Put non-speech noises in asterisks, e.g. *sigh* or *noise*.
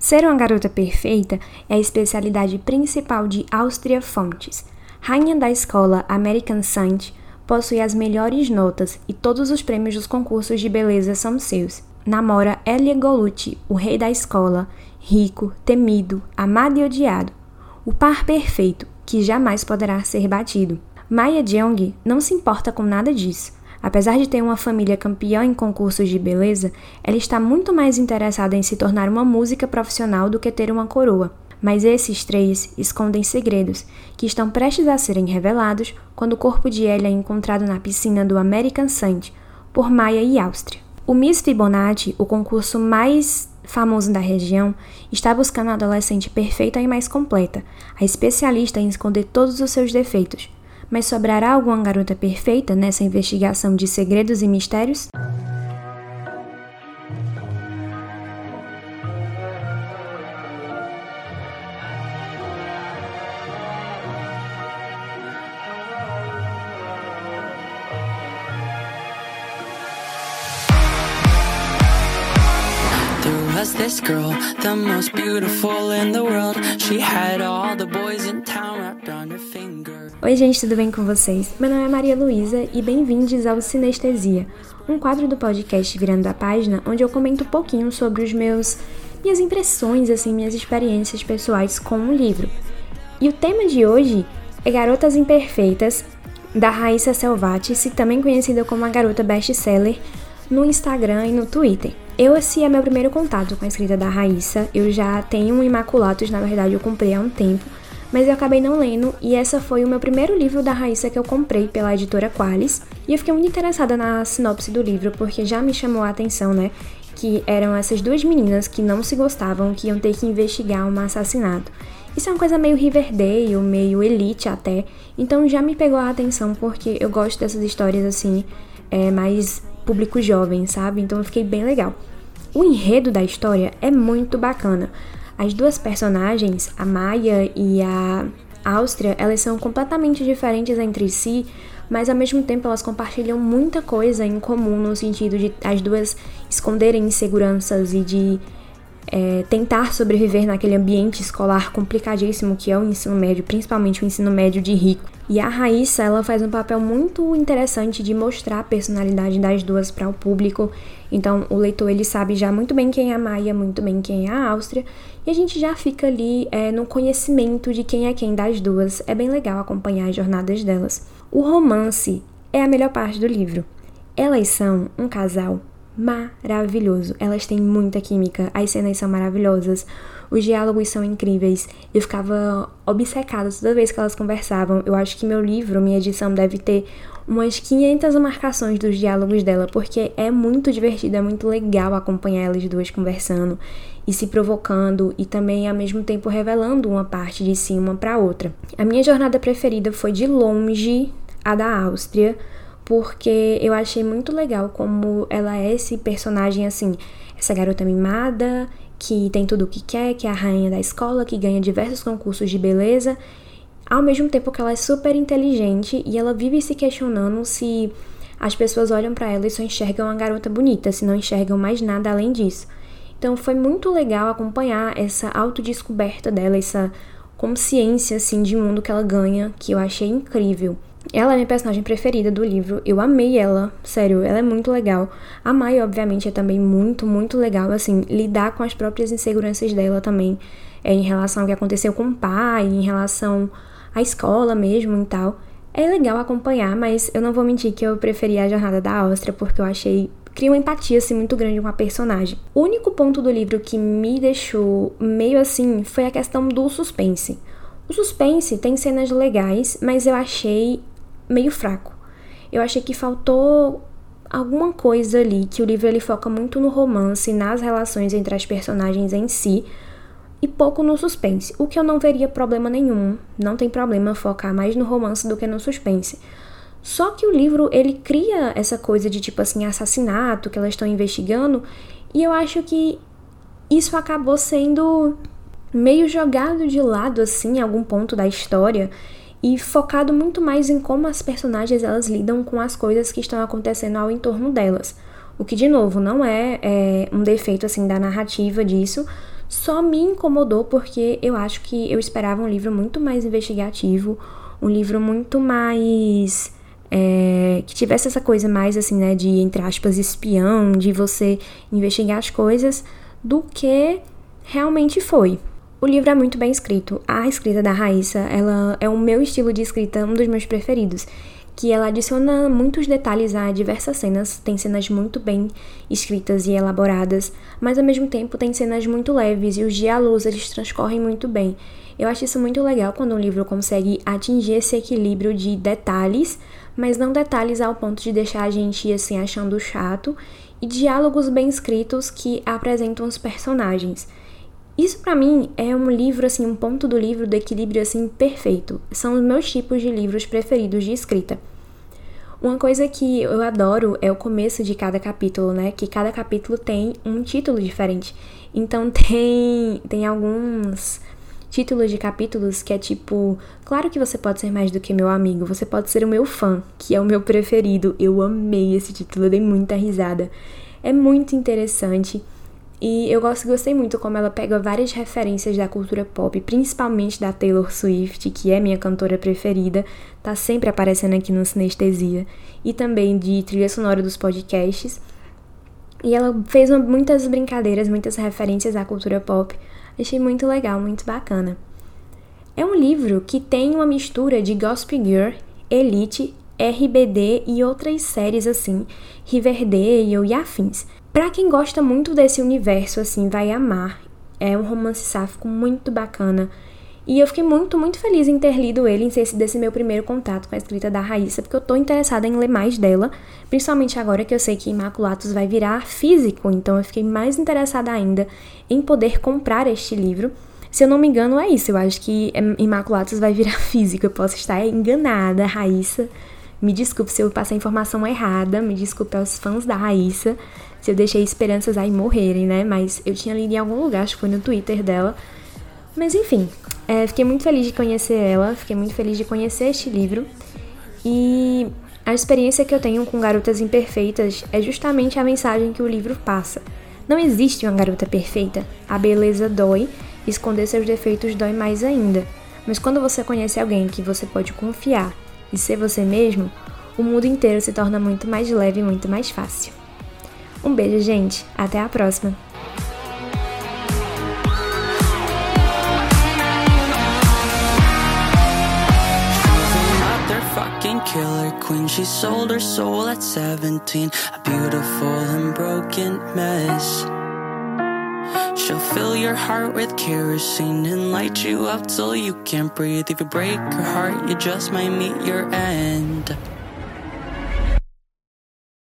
Ser uma garota perfeita é a especialidade principal de Áustria Fontes. Rainha da escola American Saint, possui as melhores notas e todos os prêmios dos concursos de beleza são seus. Namora Elia Golucci, o rei da escola, rico, temido, amado e odiado. O par perfeito, que jamais poderá ser batido. Maya Jeong não se importa com nada disso. Apesar de ter uma família campeã em concursos de beleza, ela está muito mais interessada em se tornar uma música profissional do que ter uma coroa. Mas esses três escondem segredos que estão prestes a serem revelados quando o corpo de Ellie é encontrado na piscina do American Saint por Maia e Áustria. O Miss Fibonacci, o concurso mais famoso da região, está buscando a adolescente perfeita e mais completa, a especialista em esconder todos os seus defeitos, mas sobrará alguma garota perfeita nessa investigação de segredos e mistérios? this girl, the most beautiful in the world. She had all the boys in town Oi, gente, tudo bem com vocês? Meu nome é Maria Luísa e bem-vindos ao Sinestesia, um quadro do podcast Virando a Página, onde eu comento um pouquinho sobre os meus minhas impressões, assim, minhas experiências pessoais com o livro. E o tema de hoje é Garotas Imperfeitas, da Raíssa Selvatis, também conhecida como a garota best-seller no Instagram e no Twitter. Eu, esse é meu primeiro contato com a escrita da Raíssa. Eu já tenho um Imaculatus, na verdade, eu comprei há um tempo, mas eu acabei não lendo e essa foi o meu primeiro livro da Raíssa que eu comprei pela editora Qualis. E eu fiquei muito interessada na sinopse do livro porque já me chamou a atenção, né? Que eram essas duas meninas que não se gostavam, que iam ter que investigar um assassinato. Isso é uma coisa meio Riverdale, meio Elite até. Então já me pegou a atenção porque eu gosto dessas histórias assim, é, mais público jovem, sabe? Então eu fiquei bem legal. O enredo da história é muito bacana. As duas personagens, a Maia e a Áustria, elas são completamente diferentes entre si, mas ao mesmo tempo elas compartilham muita coisa em comum no sentido de as duas esconderem inseguranças e de é, tentar sobreviver naquele ambiente escolar complicadíssimo que é o ensino médio, principalmente o ensino médio de rico. E a Raíssa, ela faz um papel muito interessante de mostrar a personalidade das duas para o público. Então, o leitor ele sabe já muito bem quem é a Maia, muito bem quem é a Áustria, e a gente já fica ali é, no conhecimento de quem é quem das duas. É bem legal acompanhar as jornadas delas. O romance é a melhor parte do livro. Elas são um casal maravilhoso. Elas têm muita química, as cenas são maravilhosas, os diálogos são incríveis. Eu ficava obcecada toda vez que elas conversavam. Eu acho que meu livro, minha edição, deve ter umas 500 marcações dos diálogos dela, porque é muito divertido, é muito legal acompanhar elas duas conversando e se provocando e também ao mesmo tempo revelando uma parte de si uma para outra. A minha jornada preferida foi de longe a da Áustria porque eu achei muito legal como ela é esse personagem assim, essa garota mimada que tem tudo o que quer, que é a rainha da escola, que ganha diversos concursos de beleza, ao mesmo tempo que ela é super inteligente e ela vive se questionando se as pessoas olham para ela e só enxergam uma garota bonita, se não enxergam mais nada além disso. Então foi muito legal acompanhar essa autodescoberta dela, essa consciência assim de mundo que ela ganha, que eu achei incrível. Ela é minha personagem preferida do livro. Eu amei ela, sério, ela é muito legal. A Mai, obviamente, é também muito, muito legal, assim, lidar com as próprias inseguranças dela também, é, em relação ao que aconteceu com o pai, em relação à escola mesmo e tal. É legal acompanhar, mas eu não vou mentir que eu preferi a jornada da Áustria, porque eu achei. Cria uma empatia assim, muito grande com a personagem. O único ponto do livro que me deixou meio assim foi a questão do suspense. O suspense tem cenas legais, mas eu achei meio fraco. Eu achei que faltou alguma coisa ali, que o livro ele foca muito no romance, nas relações entre as personagens em si, e pouco no suspense, o que eu não veria problema nenhum. Não tem problema focar mais no romance do que no suspense. Só que o livro ele cria essa coisa de tipo assim assassinato que elas estão investigando, e eu acho que isso acabou sendo meio jogado de lado assim em algum ponto da história e focado muito mais em como as personagens elas lidam com as coisas que estão acontecendo ao entorno delas. O que, de novo, não é, é um defeito assim da narrativa disso, só me incomodou porque eu acho que eu esperava um livro muito mais investigativo, um livro muito mais. É, que tivesse essa coisa mais assim, né, de entre aspas, espião, de você investigar as coisas, do que realmente foi. O livro é muito bem escrito. A escrita da Raíssa, ela é o meu estilo de escrita, um dos meus preferidos que ela adiciona muitos detalhes a diversas cenas, tem cenas muito bem escritas e elaboradas, mas ao mesmo tempo tem cenas muito leves e os diálogos eles transcorrem muito bem. Eu acho isso muito legal quando um livro consegue atingir esse equilíbrio de detalhes, mas não detalhes ao ponto de deixar a gente assim achando chato, e diálogos bem escritos que apresentam os personagens. Isso para mim é um livro assim, um ponto do livro do equilíbrio assim perfeito. São os meus tipos de livros preferidos de escrita. Uma coisa que eu adoro é o começo de cada capítulo, né? Que cada capítulo tem um título diferente. Então *laughs* tem tem alguns títulos de capítulos que é tipo, claro que você pode ser mais do que meu amigo, você pode ser o meu fã, que é o meu preferido. Eu amei esse título, eu dei muita risada. É muito interessante. E eu gosto, gostei muito como ela pega várias referências da cultura pop, principalmente da Taylor Swift, que é minha cantora preferida, tá sempre aparecendo aqui no Sinestesia, e também de trilha sonora dos podcasts. E ela fez muitas brincadeiras, muitas referências à cultura pop. Achei muito legal, muito bacana. É um livro que tem uma mistura de Gossip Girl, Elite, RBD e outras séries assim, Riverdale e afins. Para quem gosta muito desse universo, assim, vai amar. É um romance sáfico muito bacana. E eu fiquei muito, muito feliz em ter lido ele, em ser desse meu primeiro contato com a escrita da Raíssa, porque eu tô interessada em ler mais dela, principalmente agora que eu sei que Imaculatos vai virar físico, então eu fiquei mais interessada ainda em poder comprar este livro. Se eu não me engano, é isso. Eu acho que Imaculatos vai virar *laughs* físico. Eu posso estar enganada, Raíssa. Me desculpe se eu passei a informação errada, me desculpe aos fãs da Raíssa se eu deixei esperanças aí morrerem, né? Mas eu tinha lido em algum lugar, acho que foi no Twitter dela. Mas enfim, é, fiquei muito feliz de conhecer ela, fiquei muito feliz de conhecer este livro. E a experiência que eu tenho com Garotas Imperfeitas é justamente a mensagem que o livro passa. Não existe uma garota perfeita. A beleza dói, esconder seus defeitos dói mais ainda. Mas quando você conhece alguém que você pode confiar e ser você mesmo, o mundo inteiro se torna muito mais leve e muito mais fácil. Um beijo, gente. Até a próxima. killer queen. She sold her soul at 17, a beautiful and broken mess. She'll fill your heart with kerosene and light you up till you can't breathe. If you break her heart, you just might meet your end.